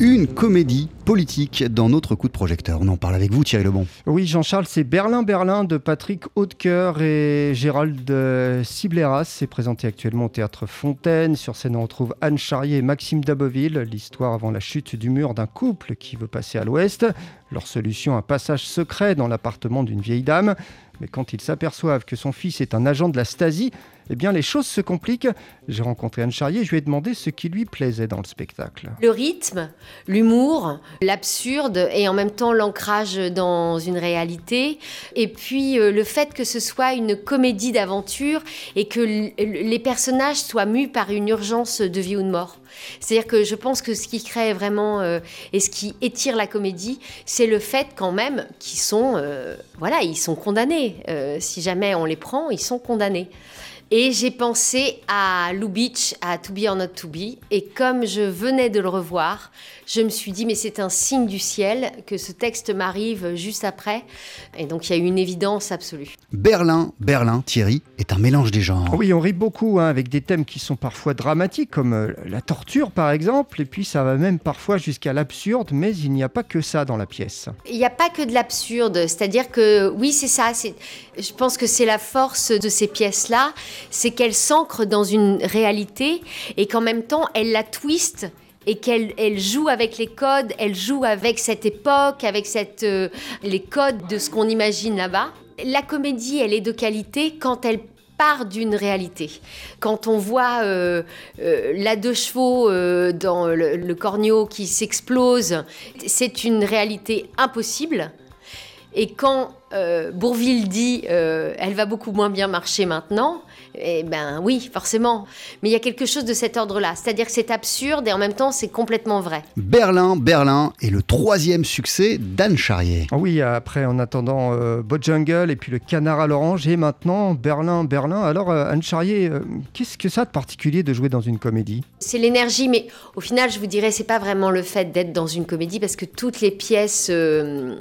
une comédie politique dans notre coup de projecteur. On en parle avec vous, Thierry Lebon. Oui, Jean-Charles, c'est Berlin, Berlin de Patrick Hautecoeur et Gérald Cibleras. C'est présenté actuellement au théâtre Fontaine. Sur scène, on retrouve Anne Charrier et Maxime Daboville. L'histoire avant la chute du mur d'un couple qui veut passer à l'ouest. Leur solution, un passage secret dans l'appartement d'une vieille dame. Mais quand ils s'aperçoivent que son fils est un agent de la Stasi, eh bien les choses se compliquent. J'ai rencontré Anne Charrier, je lui ai demandé ce qui lui plaisait dans le spectacle. Le rythme, l'humour, l'absurde et en même temps l'ancrage dans une réalité. Et puis euh, le fait que ce soit une comédie d'aventure et que les personnages soient mus par une urgence de vie ou de mort. C'est-à-dire que je pense que ce qui crée vraiment euh, et ce qui étire la comédie, c'est le fait quand même qu'ils sont, euh, voilà, ils sont condamnés. si jamais on les prend, ils sont condamnés. Et j'ai pensé à Lubitsch, à To Be or Not To Be. Et comme je venais de le revoir, je me suis dit, mais c'est un signe du ciel que ce texte m'arrive juste après. Et donc, il y a eu une évidence absolue. Berlin, Berlin, Thierry, est un mélange des genres. Oui, on rit beaucoup hein, avec des thèmes qui sont parfois dramatiques, comme euh, la torture, par exemple. Et puis, ça va même parfois jusqu'à l'absurde, mais il n'y a pas que ça dans la pièce. Il n'y a pas que de l'absurde. C'est-à-dire que, oui, c'est ça. Je pense que c'est la force de ces pièces-là. C'est qu'elles s'ancrent dans une réalité et qu'en même temps, elles la twistent et qu'elle elle joue avec les codes, elle joue avec cette époque, avec cette, euh, les codes de ce qu'on imagine là-bas. La comédie, elle est de qualité quand elle part d'une réalité. Quand on voit euh, euh, la deux chevaux dans le, le corneau qui s'explose, c'est une réalité impossible. Et quand Bourville dit elle va beaucoup moins bien marcher maintenant, eh ben oui, forcément. Mais il y a quelque chose de cet ordre-là. C'est-à-dire que c'est absurde et en même temps, c'est complètement vrai. Berlin, Berlin est le troisième succès d'Anne Charrier. Ah oui, après, en attendant euh, Jungle et puis le Canard à l'orange et maintenant Berlin, Berlin. Alors, euh, Anne Charrier, euh, qu'est-ce que ça a de particulier de jouer dans une comédie? C'est l'énergie, mais au final, je vous dirais, c'est pas vraiment le fait d'être dans une comédie parce que toutes les pièces euh,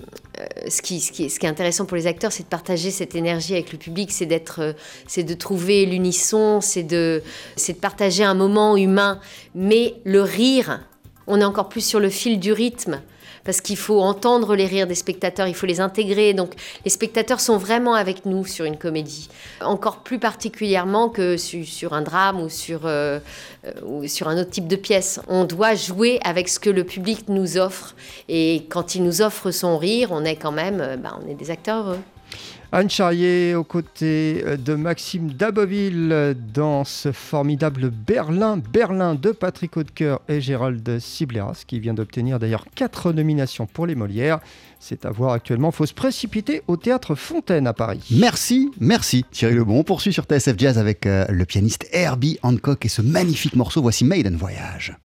ce, qui, ce, qui est, intéressant pour les acteurs, c'est de partager cette énergie avec le public, c'est c'est de trouver l'unisson, c'est de partager un moment humain. Mais le rire, on est encore plus sur le fil du rythme parce qu'il faut entendre les rires des spectateurs, il faut les intégrer. Donc les spectateurs sont vraiment avec nous sur une comédie, encore plus particulièrement que sur un drame ou sur, euh, euh, ou sur un autre type de pièce. On doit jouer avec ce que le public nous offre et quand il nous offre son rire, on est quand même, euh, ben, on est des acteurs heureux. Anne Charrier aux côtés de Maxime Daboville dans ce formidable Berlin, Berlin de Patrick Hautecoeur et Gérald Cibleras qui vient d'obtenir d'ailleurs quatre nominations pour les Molières. C'est à voir actuellement, faut se précipiter au théâtre Fontaine à Paris. Merci, merci Thierry Lebon. On poursuit sur TSF Jazz avec euh, le pianiste Herbie Hancock et ce magnifique morceau, voici Maiden Voyage.